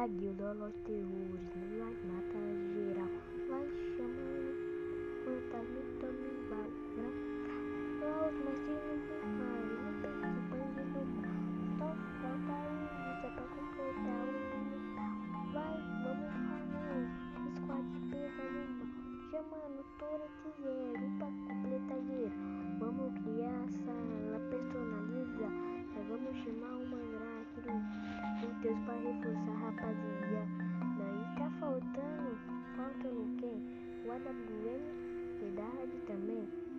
a guilda Los Terrores, vai matar geral, vai chamando fantasma tome bagulho. Lá os mestres no primário, no principante do mal. Só falta isso é pra completar o militar. Vai, vamos fazer squad pesa no mal. Chamando Torete Zero pra completar geral. Vamos criar a sala personalizada. Vamos chamar uma gráfica do Deus pra reforçar kupata burudani ni bahari Kamerun.